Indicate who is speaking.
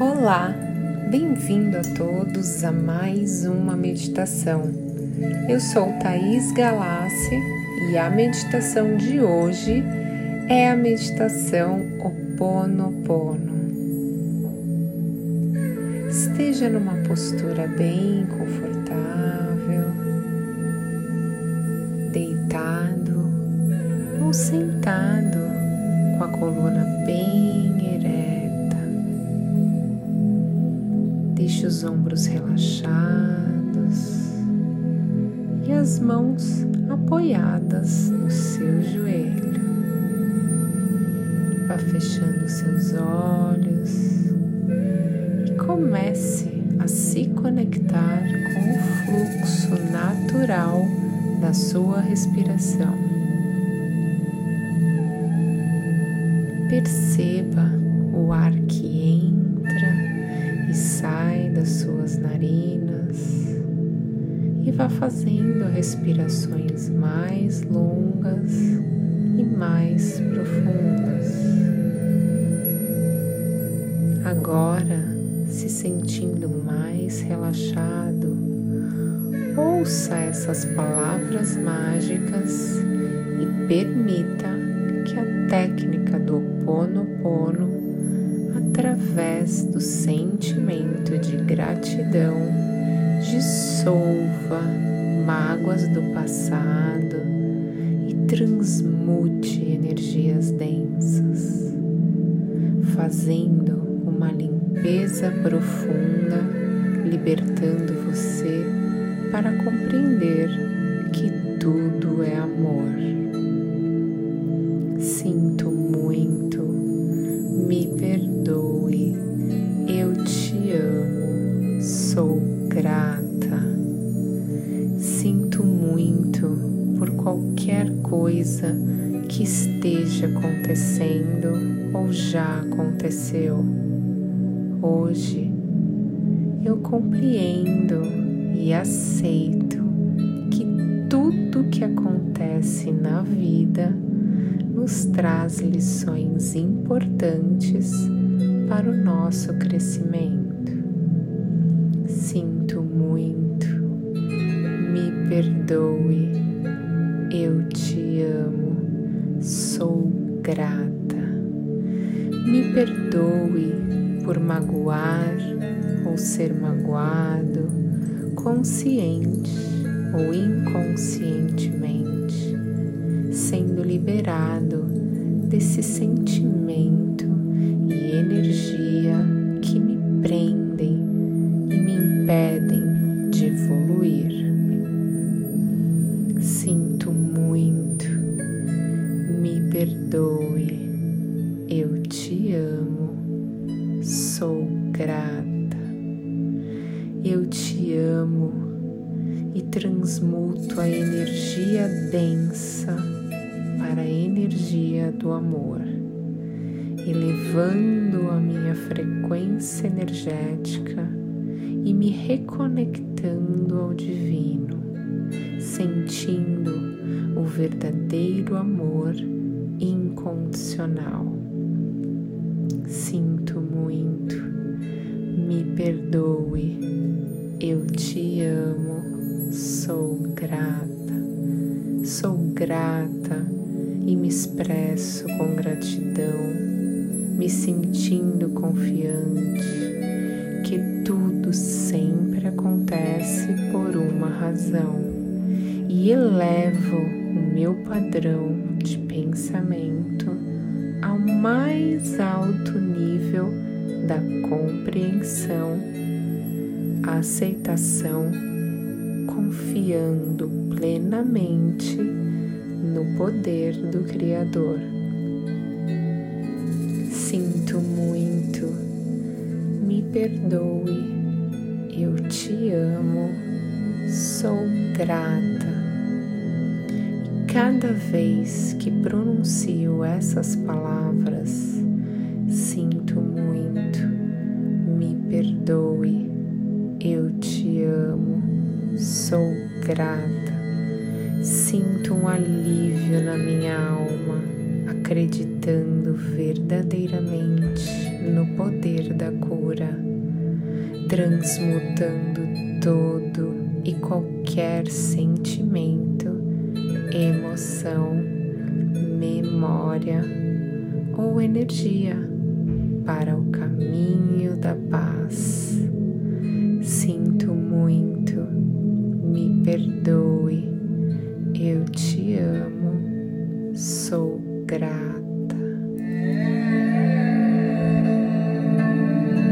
Speaker 1: Olá, bem-vindo a todos a mais uma meditação. Eu sou Thaís Galassi e a meditação de hoje é a meditação Oponopono. Esteja numa postura bem confortável, deitado ou sentado com a coluna bem ereta Deixe os ombros relaxados e as mãos apoiadas no seu joelho. Vá fechando seus olhos e comece a se conectar com o fluxo natural da sua respiração. Perceba o ar que entra narinas e vá fazendo respirações mais longas e mais profundas. Agora, se sentindo mais relaxado, ouça essas palavras mágicas e permita que a técnica do Pono Pono através do sentimento de gratidão, dissolva mágoas do passado e transmute energias densas, fazendo uma limpeza profunda, libertando você para compreender que tudo é amor. Grata. Sinto muito por qualquer coisa que esteja acontecendo ou já aconteceu. Hoje eu compreendo e aceito que tudo que acontece na vida nos traz lições importantes para o nosso crescimento. Perdoe, eu te amo, sou grata. Me perdoe por magoar ou ser magoado, consciente ou inconscientemente, sendo liberado desse sentimento perdoe, eu te amo, sou grata, eu te amo e transmuto a energia densa para a energia do amor, elevando a minha frequência energética e me reconectando ao divino, sentindo o verdadeiro amor incondicional. Sinto muito, me perdoe, eu te amo, sou grata, sou grata e me expresso com gratidão, me sentindo confiante que tudo sempre acontece por uma razão. E elevo meu padrão de pensamento ao mais alto nível da compreensão, aceitação, confiando plenamente no poder do Criador. Sinto muito me perdoe, eu te amo, sou grata. Cada vez que pronuncio essas palavras, sinto muito, me perdoe, eu te amo, sou grata. Sinto um alívio na minha alma, acreditando verdadeiramente no poder da cura, transmutando todo e qualquer sentimento, emoção, memória ou energia para o caminho da paz. Sinto muito, me perdoe, eu te amo, sou grata.